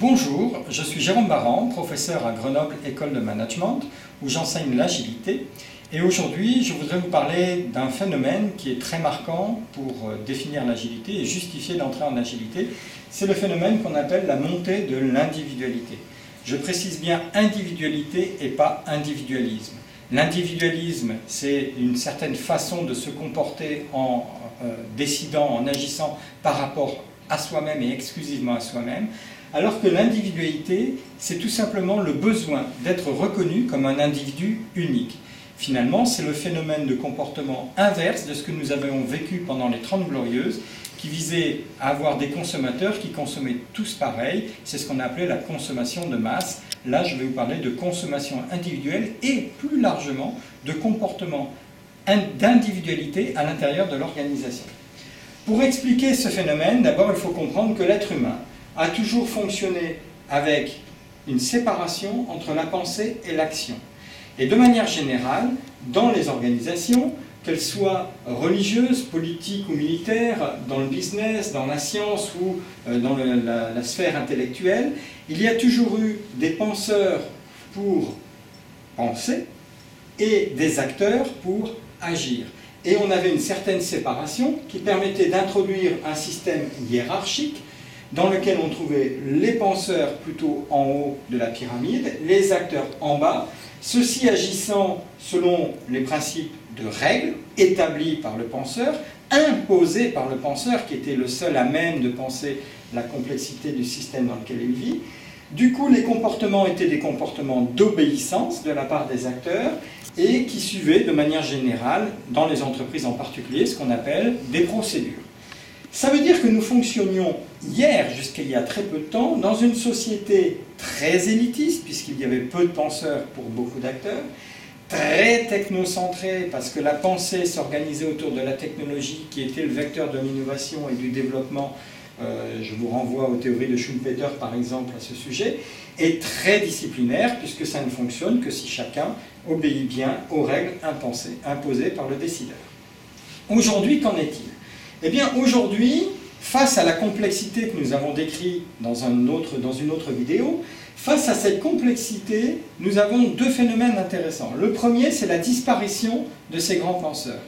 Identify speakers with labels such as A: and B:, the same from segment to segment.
A: Bonjour, je suis Jérôme Baran, professeur à Grenoble École de Management, où j'enseigne l'agilité. Et aujourd'hui, je voudrais vous parler d'un phénomène qui est très marquant pour euh, définir l'agilité et justifier l'entrée en agilité. C'est le phénomène qu'on appelle la montée de l'individualité. Je précise bien individualité et pas individualisme. L'individualisme, c'est une certaine façon de se comporter en euh, décidant, en agissant par rapport à soi-même et exclusivement à soi-même, alors que l'individualité, c'est tout simplement le besoin d'être reconnu comme un individu unique. Finalement, c'est le phénomène de comportement inverse de ce que nous avions vécu pendant les Trente Glorieuses, qui visait à avoir des consommateurs qui consommaient tous pareil. C'est ce qu'on appelait la consommation de masse. Là, je vais vous parler de consommation individuelle et plus largement de comportement d'individualité à l'intérieur de l'organisation. Pour expliquer ce phénomène, d'abord, il faut comprendre que l'être humain a toujours fonctionné avec une séparation entre la pensée et l'action. Et de manière générale, dans les organisations, qu'elles soient religieuses, politiques ou militaires, dans le business, dans la science ou euh, dans la, la sphère intellectuelle, il y a toujours eu des penseurs pour penser et des acteurs pour agir. Et on avait une certaine séparation qui permettait d'introduire un système hiérarchique dans lequel on trouvait les penseurs plutôt en haut de la pyramide, les acteurs en bas, ceux-ci agissant selon les principes de règles établis par le penseur, imposés par le penseur qui était le seul à même de penser la complexité du système dans lequel il vit. Du coup, les comportements étaient des comportements d'obéissance de la part des acteurs et qui suivaient de manière générale, dans les entreprises en particulier, ce qu'on appelle des procédures. Ça veut dire que nous fonctionnions hier, jusqu'à il y a très peu de temps, dans une société très élitiste, puisqu'il y avait peu de penseurs pour beaucoup d'acteurs, très technocentrée, parce que la pensée s'organisait autour de la technologie qui était le vecteur de l'innovation et du développement. Euh, je vous renvoie aux théories de Schumpeter, par exemple, à ce sujet, et très disciplinaire, puisque ça ne fonctionne que si chacun obéit bien aux règles imposées par le décideur. Aujourd'hui, qu'en est-il? Eh bien, aujourd'hui, face à la complexité que nous avons décrite dans, une autre vidéo, face à cette complexité, nous avons deux phénomènes intéressants. Le premier, c'est la disparition de ces grands penseurs.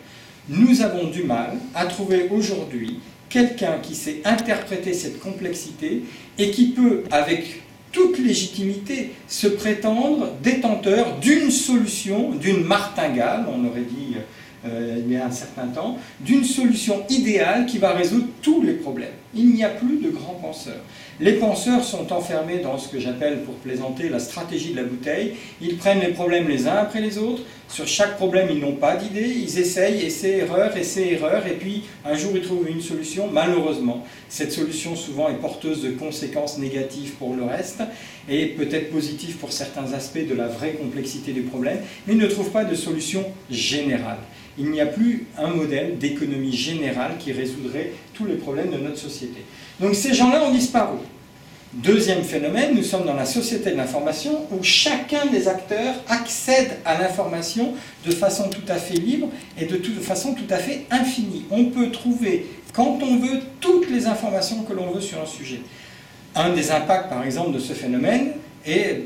A: Nous avons du mal à trouver aujourd'hui quelqu'un qui sait interpréter cette complexité et qui peut, avec toute légitimité, se prétendre détenteur d'une solution, d'une martingale, on aurait dit euh, il y a un certain temps, d'une solution idéale qui va résoudre tous les problèmes. Il n'y a plus de grands penseurs. Les penseurs sont enfermés dans ce que j'appelle, pour plaisanter, la stratégie de la bouteille. Ils prennent les problèmes les uns après les autres. Sur chaque problème, ils n'ont pas d'idée. Ils essayent, essais, erreurs, essais, erreurs. Et puis, un jour, ils trouvent une solution. Malheureusement, cette solution, souvent, est porteuse de conséquences négatives pour le reste et peut-être positives pour certains aspects de la vraie complexité du problème. Mais ils ne trouvent pas de solution générale il n'y a plus un modèle d'économie générale qui résoudrait tous les problèmes de notre société. Donc ces gens-là ont disparu. Deuxième phénomène, nous sommes dans la société de l'information où chacun des acteurs accède à l'information de façon tout à fait libre et de, façon tout à fait infinie. On peut trouver, quand on veut, toutes les informations que l'on veut sur un sujet. Un des impacts, par exemple, de ce phénomène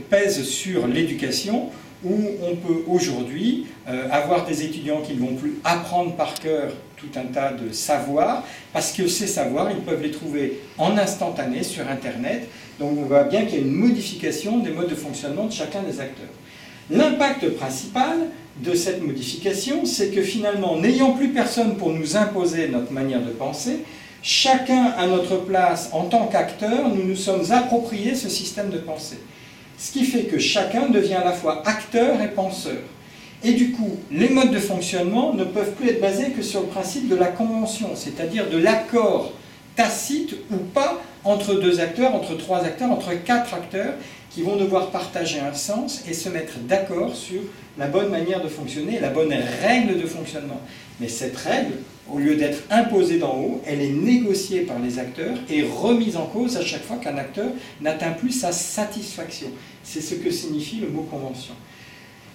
A: pèse sur l'éducation où on peut aujourd'hui euh, avoir des étudiants qui ne vont plus apprendre par cœur tout un tas de savoirs, parce que ces savoirs, ils peuvent les trouver en instantané sur Internet. Donc on voit bien qu'il y a une modification des modes de fonctionnement de chacun des acteurs. L'impact principal de cette modification, c'est que finalement, n'ayant plus personne pour nous imposer notre manière de penser, chacun à notre place en tant qu'acteur, nous nous sommes appropriés ce système de pensée. Ce qui fait que chacun devient à la fois acteur et penseur. Et du coup, les modes de fonctionnement ne peuvent plus être basés que sur le principe de la convention, c'est-à-dire de l'accord tacite ou pas entre deux acteurs, entre trois acteurs, entre quatre acteurs, qui vont devoir partager un sens et se mettre d'accord sur la bonne manière de fonctionner, la bonne règle de fonctionnement. Mais cette règle, au lieu d'être imposée d'en haut, elle est négociée par les acteurs et remise en cause à chaque fois qu'un acteur n'atteint plus sa satisfaction. C'est ce que signifie le mot convention.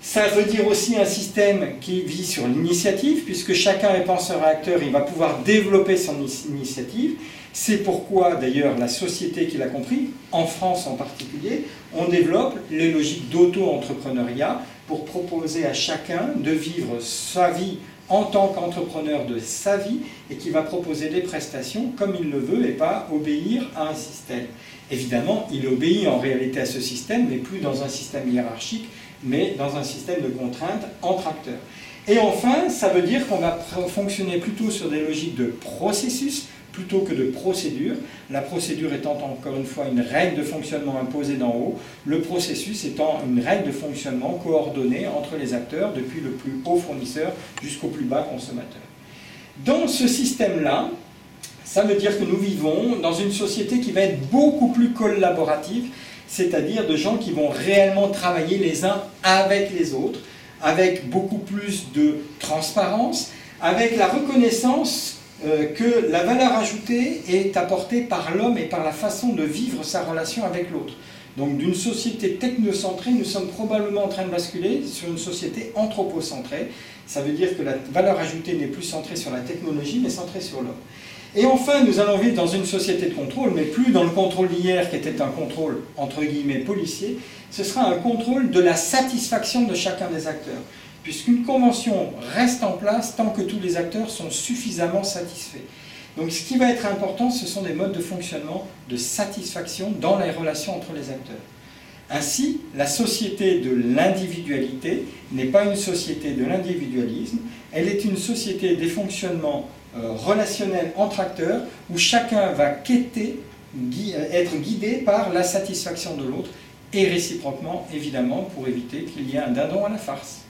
A: Ça veut dire aussi un système qui vit sur l'initiative, puisque chacun est penseur-acteur, il va pouvoir développer son initiative. C'est pourquoi, d'ailleurs, la société qui l'a compris, en France en particulier, on développe les logiques d'auto-entrepreneuriat pour proposer à chacun de vivre sa vie en tant qu'entrepreneur de sa vie et qui va proposer des prestations comme il le veut et pas obéir à un système. Évidemment, il obéit en réalité à ce système, mais plus dans un système hiérarchique, mais dans un système de contraintes entre acteurs. Et enfin, ça veut dire qu'on va fonctionner plutôt sur des logiques de processus plutôt que de procédure. La procédure étant encore une fois une règle de fonctionnement imposée d'en haut, le processus étant une règle de fonctionnement coordonnée entre les acteurs, depuis le plus haut fournisseur jusqu'au plus bas consommateur. Dans ce système-là, ça veut dire que nous vivons dans une société qui va être beaucoup plus collaborative, c'est-à-dire de gens qui vont réellement travailler les uns avec les autres, avec beaucoup plus de transparence, avec la reconnaissance euh, que la valeur ajoutée est apportée par l'homme et par la façon de vivre sa relation avec l'autre. Donc d'une société technocentrée, nous sommes probablement en train de basculer sur une société anthropocentrée. Ça veut dire que la valeur ajoutée n'est plus centrée sur la technologie, mais centrée sur l'homme. Et enfin, nous allons vivre dans une société de contrôle, mais plus dans le contrôle d'hier qui était un contrôle entre guillemets policier, ce sera un contrôle de la satisfaction de chacun des acteurs puisqu'une convention reste en place tant que tous les acteurs sont suffisamment satisfaits. Donc ce qui va être important, ce sont des modes de fonctionnement de satisfaction dans les relations entre les acteurs. Ainsi, la société de l'individualité n'est pas une société de l'individualisme, elle est une société des fonctionnements euh, relationnels entre acteurs où chacun va quêter, être guidé par la satisfaction de l'autre et réciproquement, évidemment, pour éviter qu'il y ait un dindon à la farce.